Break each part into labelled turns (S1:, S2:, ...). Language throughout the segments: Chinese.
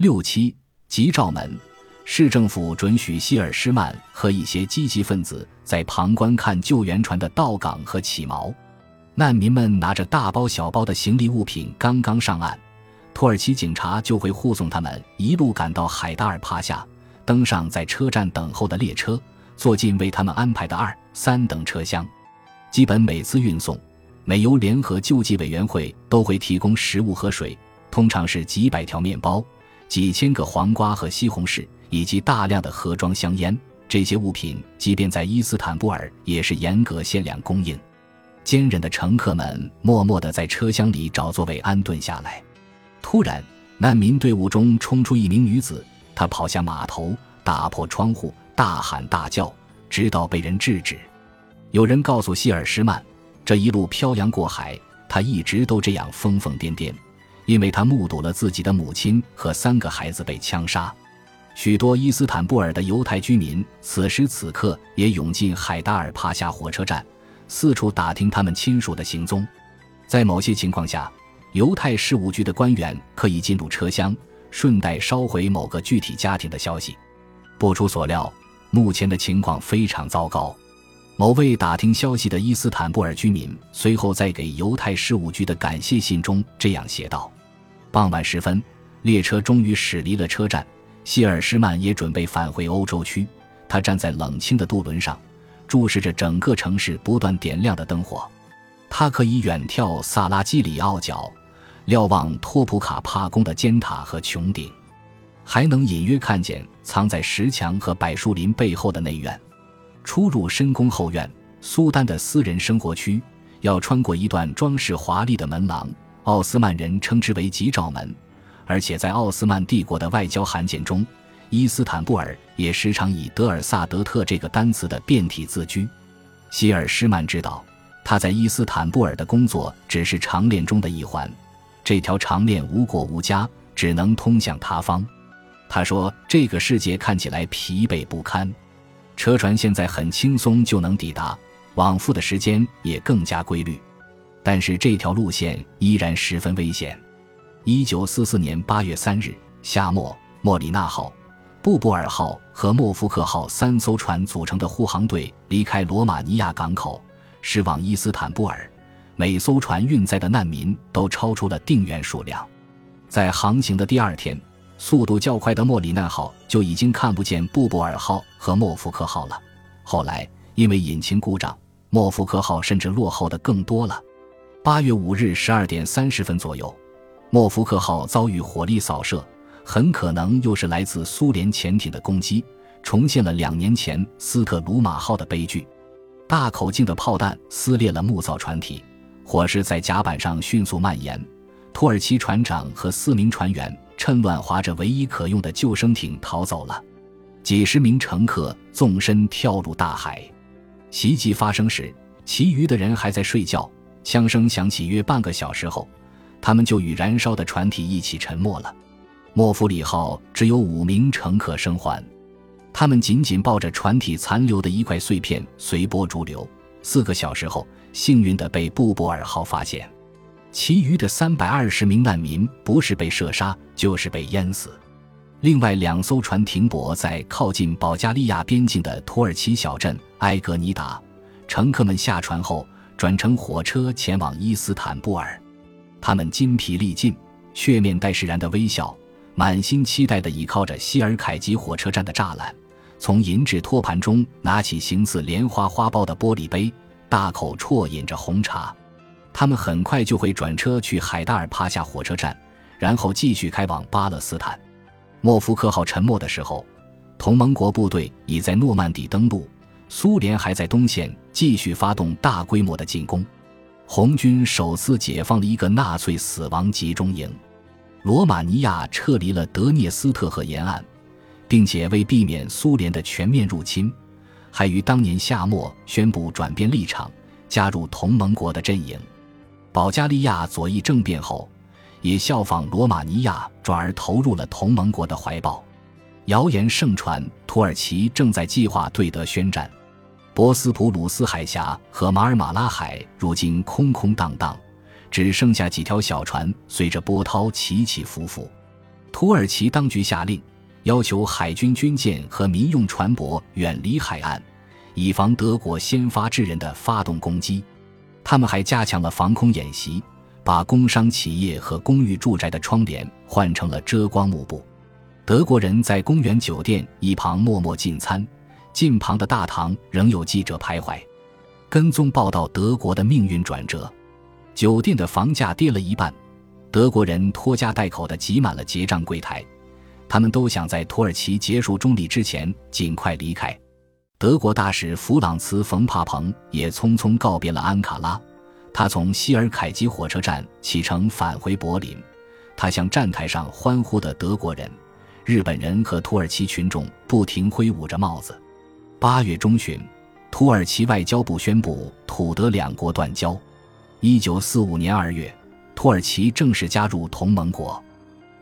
S1: 六七吉兆门，市政府准许希尔施曼和一些积极分子在旁观看救援船的到港和起锚。难民们拿着大包小包的行李物品刚刚上岸，土耳其警察就会护送他们一路赶到海达尔帕夏，登上在车站等候的列车，坐进为他们安排的二三等车厢。基本每次运送，美油联合救济委员会都会提供食物和水，通常是几百条面包、几千个黄瓜和西红柿，以及大量的盒装香烟。这些物品即便在伊斯坦布尔也是严格限量供应。坚忍的乘客们默默地在车厢里找座位安顿下来。突然，难民队伍中冲出一名女子，她跑下码头，打破窗户，大喊大叫，直到被人制止。有人告诉希尔施曼，这一路漂洋过海，他一直都这样疯疯癫癫，因为他目睹了自己的母亲和三个孩子被枪杀。许多伊斯坦布尔的犹太居民此时此刻也涌进海达尔帕夏火车站。四处打听他们亲属的行踪，在某些情况下，犹太事务局的官员可以进入车厢，顺带捎回某个具体家庭的消息。不出所料，目前的情况非常糟糕。某位打听消息的伊斯坦布尔居民随后在给犹太事务局的感谢信中这样写道：“傍晚时分，列车终于驶离了车站，希尔施曼也准备返回欧洲区。他站在冷清的渡轮上。”注视着整个城市不断点亮的灯火，他可以远眺萨拉基里奥角，瞭望托普卡帕宫的尖塔和穹顶，还能隐约看见藏在石墙和柏树林背后的内院。出入深宫后院，苏丹的私人生活区要穿过一段装饰华丽的门廊，奥斯曼人称之为吉兆门，而且在奥斯曼帝国的外交函件中。伊斯坦布尔也时常以德尔萨德特这个单词的变体自居。希尔施曼知道，他在伊斯坦布尔的工作只是长链中的一环，这条长链无果无家，只能通向他方。他说：“这个世界看起来疲惫不堪，车船现在很轻松就能抵达，往复的时间也更加规律，但是这条路线依然十分危险。”一九四四年八月三日，夏末，莫里纳号。布布尔号和莫夫克号三艘船组成的护航队离开罗马尼亚港口，驶往伊斯坦布尔。每艘船运载的难民都超出了定员数量。在航行的第二天，速度较快的莫里纳号就已经看不见布布尔号和莫夫克号了。后来，因为引擎故障，莫夫克号甚至落后的更多了。八月五日十二点三十分左右，莫夫克号遭遇火力扫射。很可能又是来自苏联潜艇的攻击，重现了两年前斯特鲁马号的悲剧。大口径的炮弹撕裂了木造船体，火势在甲板上迅速蔓延。土耳其船长和四名船员趁乱划着唯一可用的救生艇逃走了，几十名乘客纵身跳入大海。袭击发生时，其余的人还在睡觉。枪声响起约半个小时后，他们就与燃烧的船体一起沉没了。莫夫里号只有五名乘客生还，他们紧紧抱着船体残留的一块碎片，随波逐流。四个小时后，幸运地被布布尔号发现。其余的三百二十名难民不是被射杀，就是被淹死。另外两艘船停泊在靠近保加利亚边境的土耳其小镇埃格尼达，乘客们下船后转乘火车前往伊斯坦布尔。他们筋疲力尽，却面带释然的微笑。满心期待地倚靠着希尔凯吉火车站的栅栏，从银质托盘中拿起形似莲花花苞的玻璃杯，大口啜饮着红茶。他们很快就会转车去海达尔帕夏火车站，然后继续开往巴勒斯坦。莫夫克号沉没的时候，同盟国部队已在诺曼底登陆，苏联还在东线继续发动大规模的进攻。红军首次解放了一个纳粹死亡集中营。罗马尼亚撤离了德涅斯特河沿岸，并且为避免苏联的全面入侵，还于当年夏末宣布转变立场，加入同盟国的阵营。保加利亚左翼政变后，也效仿罗马尼亚，转而投入了同盟国的怀抱。谣言盛传，土耳其正在计划对德宣战。博斯普鲁斯海峡和马尔马拉海如今空空荡荡。只剩下几条小船随着波涛起起伏伏，土耳其当局下令，要求海军军舰和民用船舶远离海岸，以防德国先发制人的发动攻击。他们还加强了防空演习，把工商企业和公寓住宅的窗帘换成了遮光幕布。德国人在公园酒店一旁默默进餐，近旁的大堂仍有记者徘徊，跟踪报道德国的命运转折。酒店的房价跌了一半。德国人拖家带口的挤满了结账柜台，他们都想在土耳其结束中立之前尽快离开。德国大使弗朗茨·冯·帕蓬也匆匆告别了安卡拉，他从希尔凯吉火车站启程返回柏林。他向站台上欢呼的德国人、日本人和土耳其群众不停挥舞着帽子。八月中旬，土耳其外交部宣布土德两国断交。一九四五年二月。土耳其正式加入同盟国，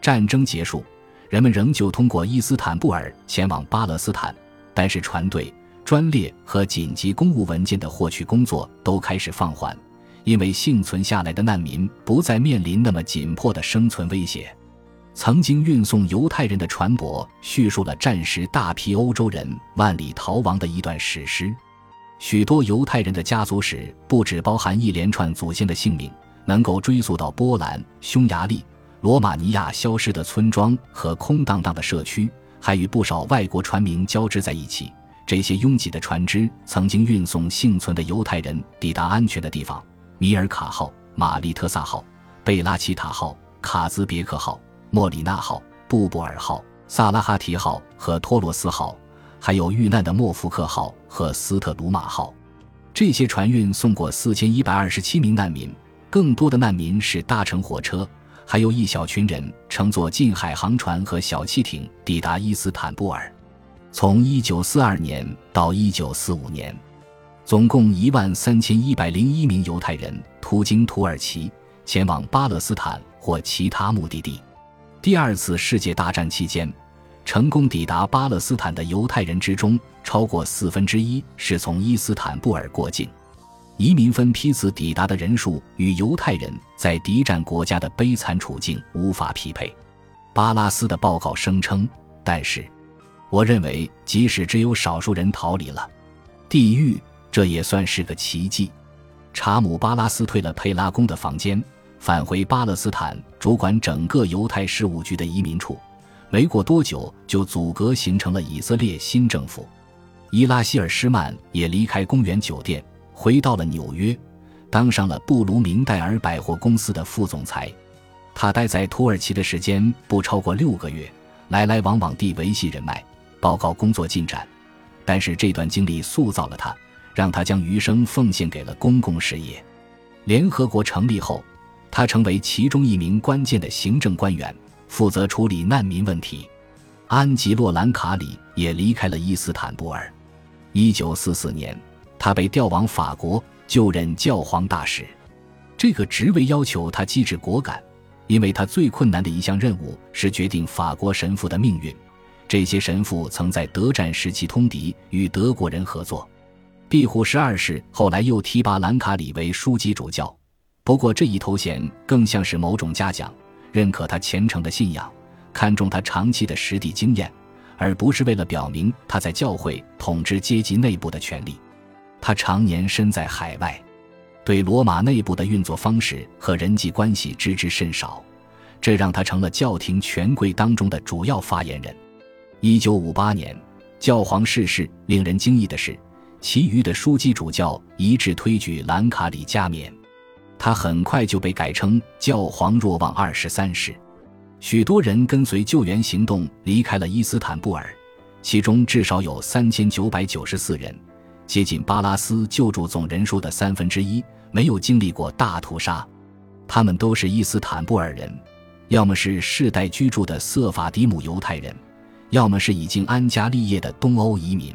S1: 战争结束，人们仍旧通过伊斯坦布尔前往巴勒斯坦，但是船队、专列和紧急公务文件的获取工作都开始放缓，因为幸存下来的难民不再面临那么紧迫的生存威胁。曾经运送犹太人的船舶叙述了战时大批欧洲人万里逃亡的一段史诗，许多犹太人的家族史不只包含一连串祖先的姓名。能够追溯到波兰、匈牙利、罗马尼亚消失的村庄和空荡荡的社区，还与不少外国船民交织在一起。这些拥挤的船只曾经运送幸存的犹太人抵达安全的地方：米尔卡号、玛丽特萨号、贝拉奇塔号、卡兹别克号、莫里纳号、布布尔号、萨拉哈提号和托罗斯号，还有遇难的莫福克号和斯特鲁马号。这些船运送过四千一百二十七名难民。更多的难民是搭乘火车，还有一小群人乘坐近海航船和小汽艇抵达伊斯坦布尔。从1942年到1945年，总共1万3101名犹太人途经土耳其前往巴勒斯坦或其他目的地。第二次世界大战期间，成功抵达巴勒斯坦的犹太人之中，超过四分之一是从伊斯坦布尔过境。移民分批次抵达的人数与犹太人在敌占国家的悲惨处境无法匹配，巴拉斯的报告声称。但是，我认为即使只有少数人逃离了地狱，这也算是个奇迹。查姆巴拉斯退了佩拉宫的房间，返回巴勒斯坦主管整个犹太事务局的移民处。没过多久，就阻隔形成了以色列新政府。伊拉希尔施曼也离开公园酒店。回到了纽约，当上了布卢明戴尔百货公司的副总裁。他待在土耳其的时间不超过六个月，来来往往地维系人脉，报告工作进展。但是这段经历塑造了他，让他将余生奉献给了公共事业。联合国成立后，他成为其中一名关键的行政官员，负责处理难民问题。安吉洛·兰卡里也离开了伊斯坦布尔。一九四四年。他被调往法国就任教皇大使，这个职位要求他机智果敢，因为他最困难的一项任务是决定法国神父的命运。这些神父曾在德战时期通敌，与德国人合作。庇护十二世后来又提拔兰卡里为枢机主教，不过这一头衔更像是某种嘉奖，认可他虔诚的信仰，看重他长期的实地经验，而不是为了表明他在教会统治阶级内部的权利。他常年身在海外，对罗马内部的运作方式和人际关系知之甚少，这让他成了教廷权贵当中的主要发言人。一九五八年，教皇逝世，令人惊异的是，其余的枢机主教一致推举兰卡里加冕，他很快就被改称教皇若望二十三世。许多人跟随救援行动离开了伊斯坦布尔，其中至少有三千九百九十四人。接近巴拉斯救助总人数的三分之一，没有经历过大屠杀。他们都是伊斯坦布尔人，要么是世代居住的瑟法迪姆犹太人，要么是已经安家立业的东欧移民。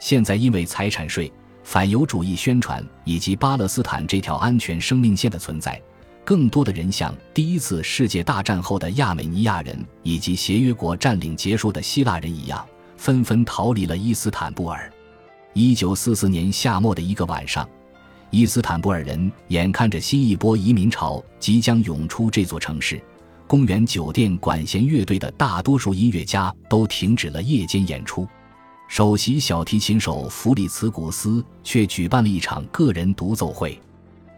S1: 现在因为财产税、反犹主义宣传以及巴勒斯坦这条安全生命线的存在，更多的人像第一次世界大战后的亚美尼亚人以及协约国占领结束的希腊人一样，纷纷逃离了伊斯坦布尔。一九四四年夏末的一个晚上，伊斯坦布尔人眼看着新一波移民潮即将涌出这座城市，公园酒店管弦乐队的大多数音乐家都停止了夜间演出。首席小提琴手弗里茨古斯却举办了一场个人独奏会，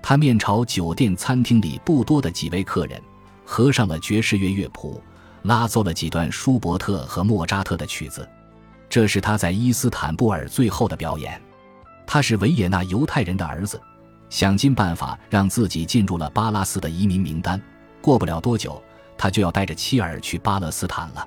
S1: 他面朝酒店餐厅里不多的几位客人，合上了爵士乐乐谱，拉奏了几段舒伯特和莫扎特的曲子。这是他在伊斯坦布尔最后的表演。他是维也纳犹太人的儿子，想尽办法让自己进入了巴拉斯的移民名单。过不了多久，他就要带着妻儿去巴勒斯坦了。